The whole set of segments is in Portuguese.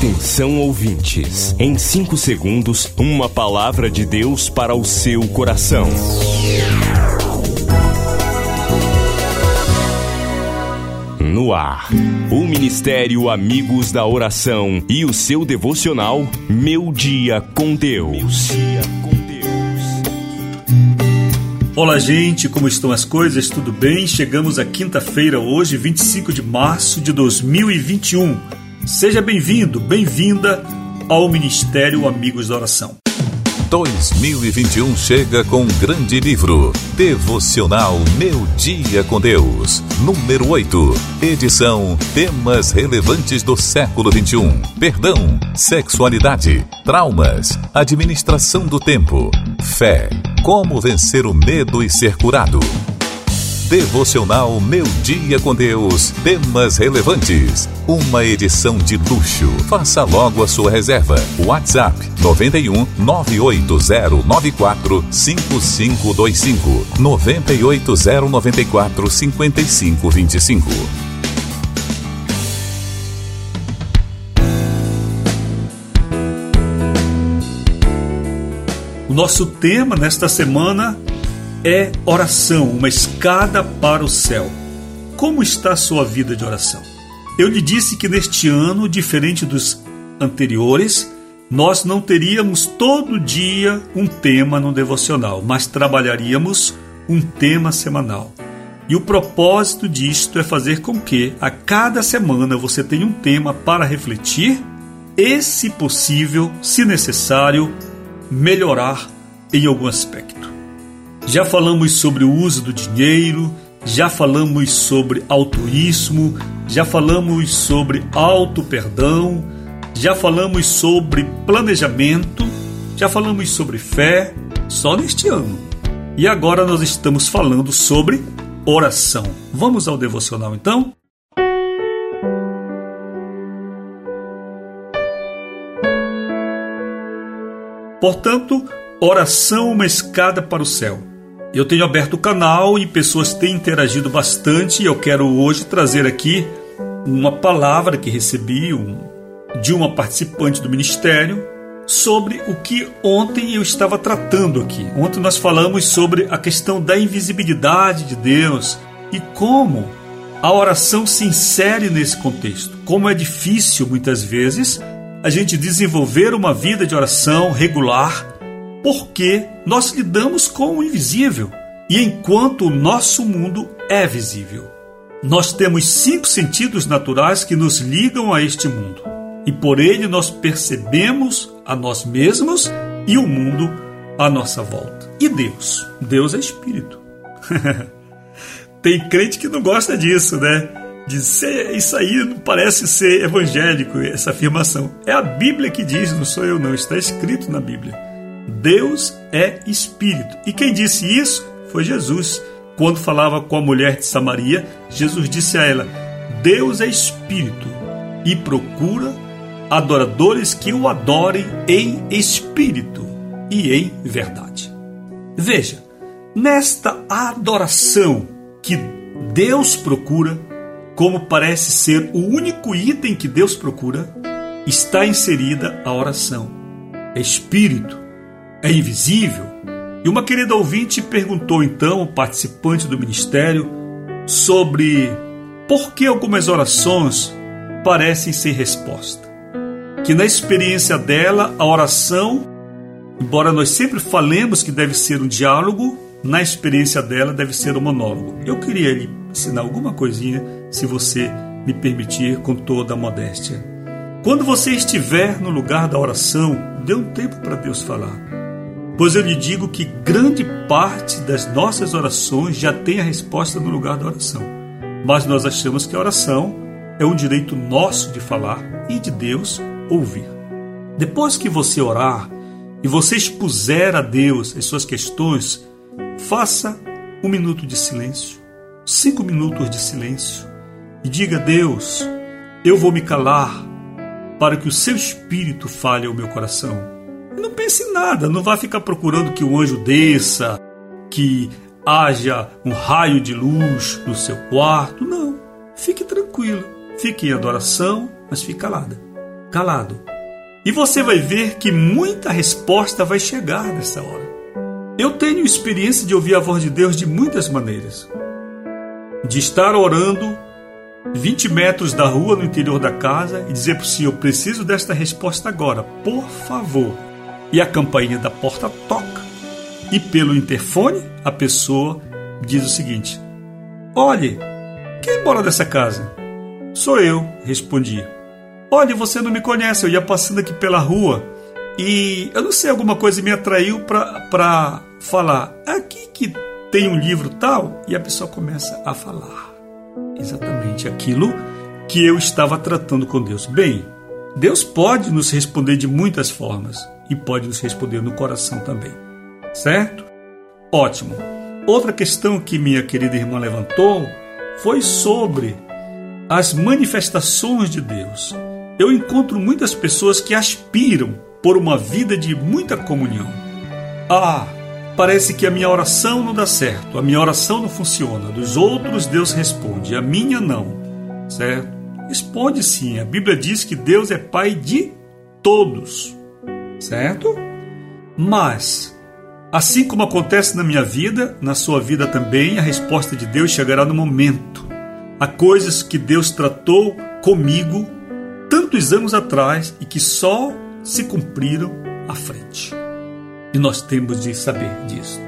Atenção ouvintes, em 5 segundos, uma palavra de Deus para o seu coração. No ar, o Ministério Amigos da Oração e o seu devocional Meu Dia com Deus. Olá, gente, como estão as coisas? Tudo bem? Chegamos à quinta-feira, hoje, 25 de março de 2021. Seja bem-vindo, bem-vinda ao Ministério Amigos da Oração. 2021 chega com um grande livro, Devocional Meu Dia com Deus, número 8, edição Temas Relevantes do Século 21, Perdão, Sexualidade, Traumas, Administração do Tempo, Fé, Como Vencer o Medo e Ser Curado. Devocional Meu Dia com Deus. Temas relevantes. Uma edição de luxo. Faça logo a sua reserva. WhatsApp 91 98094 5525 98094 5525. O nosso tema nesta semana é oração, uma escada para o céu. Como está a sua vida de oração? Eu lhe disse que neste ano, diferente dos anteriores, nós não teríamos todo dia um tema no devocional, mas trabalharíamos um tema semanal. E o propósito disto é fazer com que a cada semana você tenha um tema para refletir e, se possível, se necessário, melhorar em algum aspecto. Já falamos sobre o uso do dinheiro, já falamos sobre altruísmo, já falamos sobre auto-perdão, já falamos sobre planejamento, já falamos sobre fé, só neste ano. E agora nós estamos falando sobre oração. Vamos ao devocional então? Portanto, oração uma escada para o céu. Eu tenho aberto o canal e pessoas têm interagido bastante e eu quero hoje trazer aqui uma palavra que recebi de uma participante do ministério sobre o que ontem eu estava tratando aqui. Ontem nós falamos sobre a questão da invisibilidade de Deus e como a oração se insere nesse contexto. Como é difícil muitas vezes a gente desenvolver uma vida de oração regular porque nós lidamos com o invisível e enquanto o nosso mundo é visível. Nós temos cinco sentidos naturais que nos ligam a este mundo e por ele nós percebemos a nós mesmos e o mundo à nossa volta. E Deus? Deus é espírito. Tem crente que não gosta disso, né? Dizer isso aí não parece ser evangélico, essa afirmação. É a Bíblia que diz, não sou eu não, está escrito na Bíblia. Deus é espírito. E quem disse isso foi Jesus. Quando falava com a mulher de Samaria, Jesus disse a ela: Deus é espírito e procura adoradores que o adorem em espírito e em verdade. Veja, nesta adoração que Deus procura, como parece ser o único item que Deus procura, está inserida a oração. Espírito, é invisível? E uma querida ouvinte perguntou então, participante do ministério, sobre por que algumas orações parecem sem resposta. Que na experiência dela, a oração, embora nós sempre falemos que deve ser um diálogo, na experiência dela deve ser um monólogo. Eu queria lhe ensinar alguma coisinha, se você me permitir, com toda a modéstia. Quando você estiver no lugar da oração, dê um tempo para Deus falar. Pois eu lhe digo que grande parte das nossas orações já tem a resposta no lugar da oração. Mas nós achamos que a oração é um direito nosso de falar e de Deus ouvir. Depois que você orar e você expuser a Deus as suas questões, faça um minuto de silêncio, cinco minutos de silêncio e diga a Deus: Eu vou me calar para que o seu espírito fale ao meu coração não pense em nada, não vá ficar procurando que o anjo desça, que haja um raio de luz no seu quarto. Não. Fique tranquilo. Fique em adoração, mas fique calada. calado. E você vai ver que muita resposta vai chegar nessa hora. Eu tenho experiência de ouvir a voz de Deus de muitas maneiras. De estar orando 20 metros da rua no interior da casa e dizer para o Senhor: preciso desta resposta agora, por favor. E a campainha da porta toca. E pelo interfone, a pessoa diz o seguinte: Olhe, quem mora nessa casa? Sou eu, respondi. Olhe, você não me conhece, eu ia passando aqui pela rua e eu não sei, alguma coisa me atraiu para falar. Aqui que tem um livro tal, e a pessoa começa a falar exatamente aquilo que eu estava tratando com Deus. Bem, Deus pode nos responder de muitas formas e pode nos responder no coração também, certo? Ótimo. Outra questão que minha querida irmã levantou foi sobre as manifestações de Deus. Eu encontro muitas pessoas que aspiram por uma vida de muita comunhão. Ah, parece que a minha oração não dá certo, a minha oração não funciona. Dos outros Deus responde, a minha não. Certo? Responde sim. A Bíblia diz que Deus é pai de todos. Certo? Mas assim como acontece na minha vida, na sua vida também, a resposta de Deus chegará no momento. Há coisas que Deus tratou comigo tantos anos atrás e que só se cumpriram à frente. E nós temos de saber disto.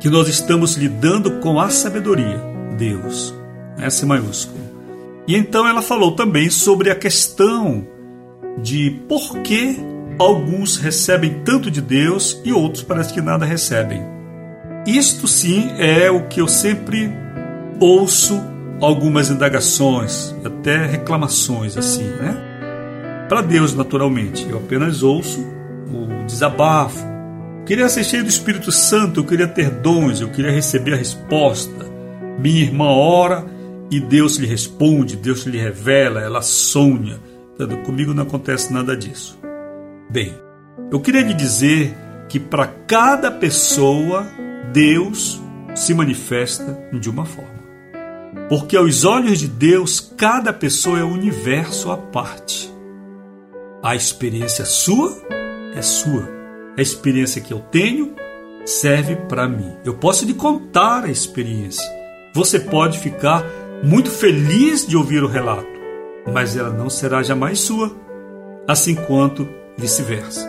Que nós estamos lidando com a sabedoria, Deus, S maiúsculo. E então ela falou também sobre a questão de por que alguns recebem tanto de Deus e outros parece que nada recebem. Isto sim é o que eu sempre ouço algumas indagações, até reclamações assim, né? Para Deus, naturalmente, eu apenas ouço o desabafo, Queria ser cheio do Espírito Santo, eu queria ter dons, eu queria receber a resposta. Minha irmã ora e Deus lhe responde, Deus lhe revela, ela sonha. Comigo não acontece nada disso. Bem, eu queria lhe dizer que para cada pessoa Deus se manifesta de uma forma. Porque aos olhos de Deus, cada pessoa é um universo à parte. A experiência sua é sua a experiência que eu tenho serve para mim. Eu posso lhe contar a experiência. Você pode ficar muito feliz de ouvir o relato, mas ela não será jamais sua, assim quanto vice-versa.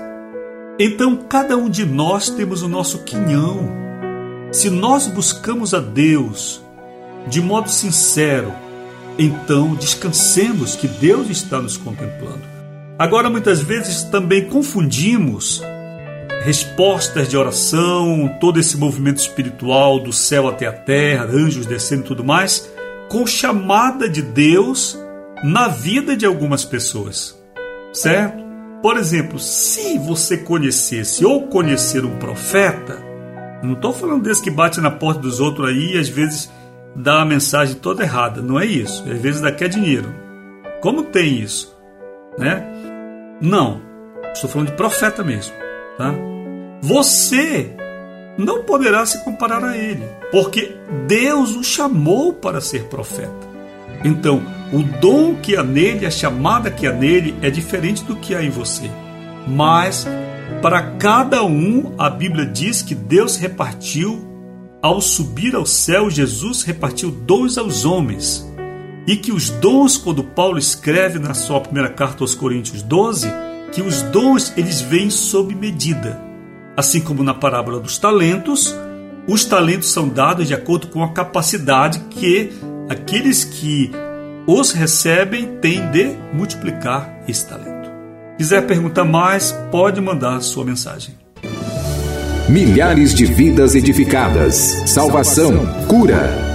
Então, cada um de nós temos o nosso quinhão. Se nós buscamos a Deus de modo sincero, então descansemos que Deus está nos contemplando. Agora, muitas vezes também confundimos respostas de oração, todo esse movimento espiritual do céu até a terra, anjos descendo e tudo mais, com chamada de Deus na vida de algumas pessoas, certo? Por exemplo, se você conhecesse ou conhecer um profeta, não estou falando desse que bate na porta dos outros aí e às vezes dá a mensagem toda errada, não é isso. Às vezes dá quer dinheiro. Como tem isso, né? Não, estou falando de profeta mesmo, tá? você não poderá se comparar a ele, porque Deus o chamou para ser profeta. Então, o dom que há nele, a chamada que há nele, é diferente do que há em você. Mas, para cada um, a Bíblia diz que Deus repartiu, ao subir ao céu, Jesus repartiu dons aos homens. E que os dons, quando Paulo escreve na sua primeira carta aos Coríntios 12, que os dons eles vêm sob medida. Assim como na parábola dos talentos, os talentos são dados de acordo com a capacidade que aqueles que os recebem têm de multiplicar esse talento. Quiser perguntar mais, pode mandar sua mensagem. Milhares de vidas edificadas, salvação, cura.